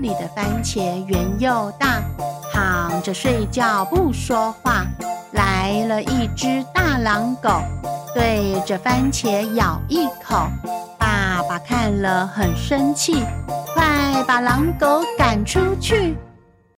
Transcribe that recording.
里的番茄圆又大躺着睡觉不说话来了一只大狼狗对着番茄咬一口。爸爸看了很生气快把狼狗赶出去。